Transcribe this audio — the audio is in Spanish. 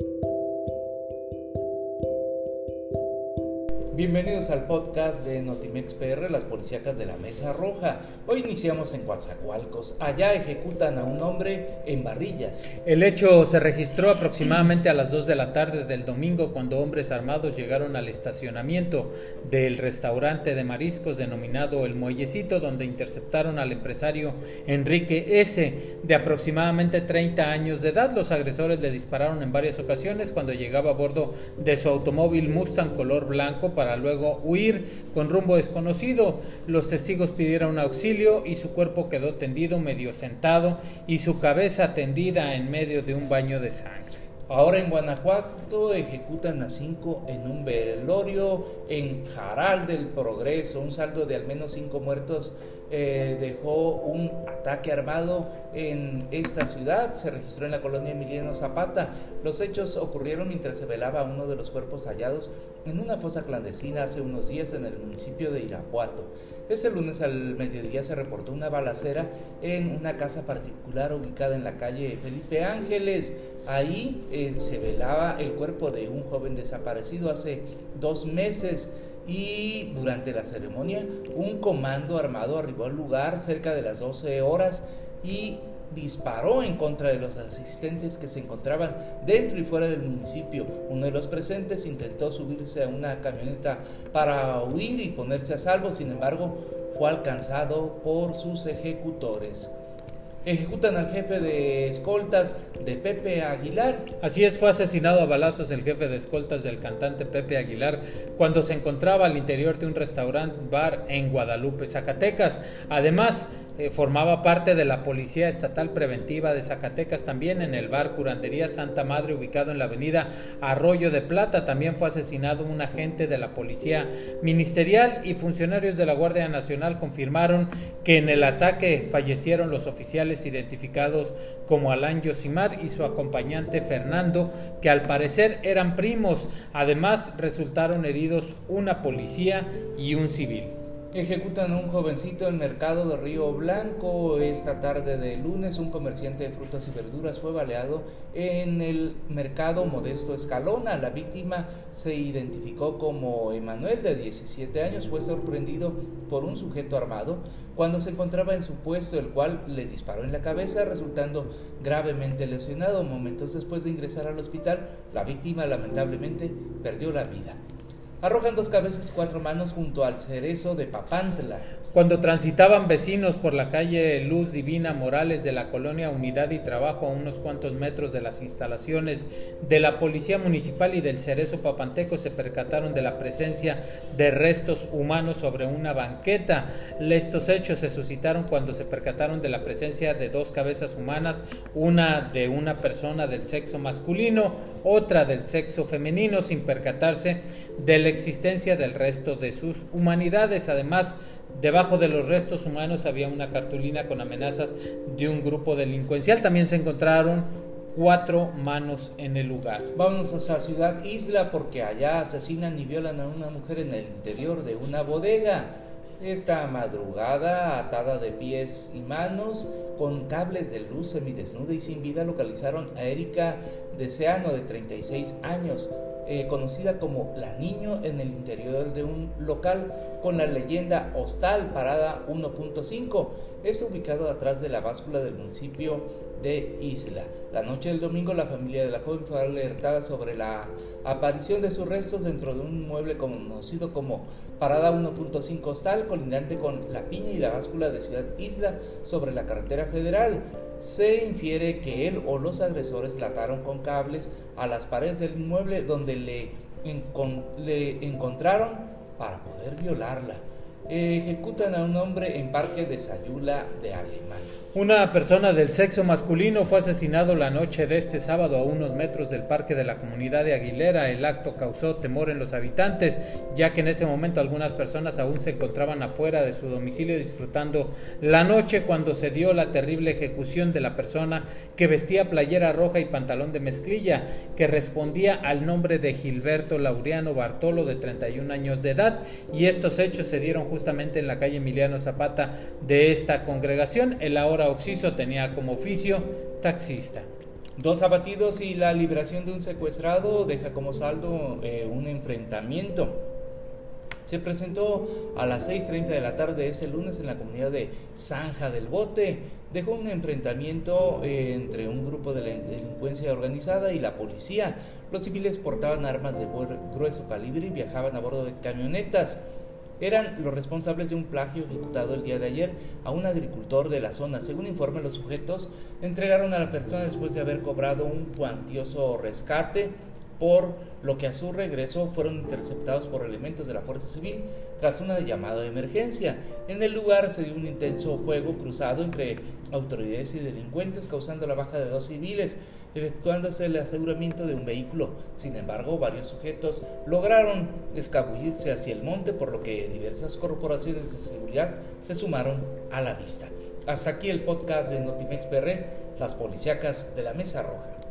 Thank you. Bienvenidos al podcast de Notimex PR, las policíacas de la Mesa Roja. Hoy iniciamos en Coatzacoalcos. Allá ejecutan a un hombre en barrillas. El hecho se registró aproximadamente a las 2 de la tarde del domingo cuando hombres armados llegaron al estacionamiento del restaurante de mariscos denominado El Muellecito, donde interceptaron al empresario Enrique S., de aproximadamente 30 años de edad. Los agresores le dispararon en varias ocasiones cuando llegaba a bordo de su automóvil Mustang color blanco para para luego huir con rumbo desconocido. Los testigos pidieron auxilio y su cuerpo quedó tendido medio sentado y su cabeza tendida en medio de un baño de sangre. Ahora en Guanajuato ejecutan a cinco en un velorio en Jaral del Progreso. Un saldo de al menos cinco muertos eh, dejó un ataque armado en esta ciudad. Se registró en la colonia Emiliano Zapata. Los hechos ocurrieron mientras se velaba uno de los cuerpos hallados en una fosa clandestina hace unos días en el municipio de Irapuato. Ese lunes al mediodía se reportó una balacera en una casa particular ubicada en la calle Felipe Ángeles. Ahí eh, se velaba el cuerpo de un joven desaparecido hace dos meses y durante la ceremonia un comando armado arribó al lugar cerca de las 12 horas y disparó en contra de los asistentes que se encontraban dentro y fuera del municipio. Uno de los presentes intentó subirse a una camioneta para huir y ponerse a salvo, sin embargo fue alcanzado por sus ejecutores ejecutan al jefe de escoltas de Pepe Aguilar. Así es, fue asesinado a balazos el jefe de escoltas del cantante Pepe Aguilar cuando se encontraba al interior de un restaurante bar en Guadalupe, Zacatecas. Además, eh, formaba parte de la Policía Estatal Preventiva de Zacatecas, también en el bar Curandería Santa Madre, ubicado en la avenida Arroyo de Plata. También fue asesinado un agente de la Policía Ministerial y funcionarios de la Guardia Nacional confirmaron que en el ataque fallecieron los oficiales identificados como Alán Yosimar y su acompañante Fernando, que al parecer eran primos. Además, resultaron heridos una policía y un civil. Ejecutan a un jovencito en mercado de Río Blanco. Esta tarde de lunes, un comerciante de frutas y verduras fue baleado en el mercado Modesto Escalona. La víctima se identificó como Emanuel, de 17 años. Fue sorprendido por un sujeto armado cuando se encontraba en su puesto, el cual le disparó en la cabeza, resultando gravemente lesionado. Momentos después de ingresar al hospital, la víctima lamentablemente perdió la vida arrojan dos cabezas y cuatro manos junto al cerezo de Papantla. Cuando transitaban vecinos por la calle Luz Divina Morales de la colonia Unidad y Trabajo a unos cuantos metros de las instalaciones de la Policía Municipal y del Cerezo Papanteco se percataron de la presencia de restos humanos sobre una banqueta. Estos hechos se suscitaron cuando se percataron de la presencia de dos cabezas humanas, una de una persona del sexo masculino, otra del sexo femenino, sin percatarse del existencia del resto de sus humanidades. Además, debajo de los restos humanos había una cartulina con amenazas de un grupo delincuencial. También se encontraron cuatro manos en el lugar. Vamos a Ciudad Isla porque allá asesinan y violan a una mujer en el interior de una bodega. Esta madrugada, atada de pies y manos, con cables de luz semidesnuda y sin vida, localizaron a Erika Deseano, de 36 años. Eh, conocida como La Niño en el interior de un local con la leyenda Hostal Parada 1.5. Es ubicado atrás de la báscula del municipio de Isla. La noche del domingo la familia de la joven fue alertada sobre la aparición de sus restos dentro de un mueble conocido como Parada 1.5 Hostal, colindante con La Piña y la báscula de Ciudad Isla sobre la carretera federal se infiere que él o los agresores trataron con cables a las paredes del inmueble donde le encontraron para poder violarla. Ejecutan a un hombre en Parque de Sayula de Alemania. Una persona del sexo masculino fue asesinado la noche de este sábado a unos metros del parque de la comunidad de Aguilera. El acto causó temor en los habitantes, ya que en ese momento algunas personas aún se encontraban afuera de su domicilio disfrutando la noche cuando se dio la terrible ejecución de la persona que vestía playera roja y pantalón de mezclilla, que respondía al nombre de Gilberto Laureano Bartolo, de 31 años de edad, y estos hechos se dieron justamente en la calle Emiliano Zapata de esta congregación. El ahora Oxiso tenía como oficio taxista. Dos abatidos y la liberación de un secuestrado deja como saldo eh, un enfrentamiento. Se presentó a las 6.30 de la tarde ese lunes en la comunidad de Zanja del Bote. Dejó un enfrentamiento eh, entre un grupo de delincuencia organizada y la policía. Los civiles portaban armas de grueso calibre y viajaban a bordo de camionetas eran los responsables de un plagio ejecutado el día de ayer a un agricultor de la zona. Según informe, los sujetos entregaron a la persona después de haber cobrado un cuantioso rescate por lo que a su regreso fueron interceptados por elementos de la Fuerza Civil tras una llamada de emergencia. En el lugar se dio un intenso fuego cruzado entre autoridades y delincuentes causando la baja de dos civiles efectuándose el aseguramiento de un vehículo. Sin embargo, varios sujetos lograron escabullirse hacia el monte, por lo que diversas corporaciones de seguridad se sumaron a la vista. Hasta aquí el podcast de Notimex PR, las policíacas de la Mesa Roja.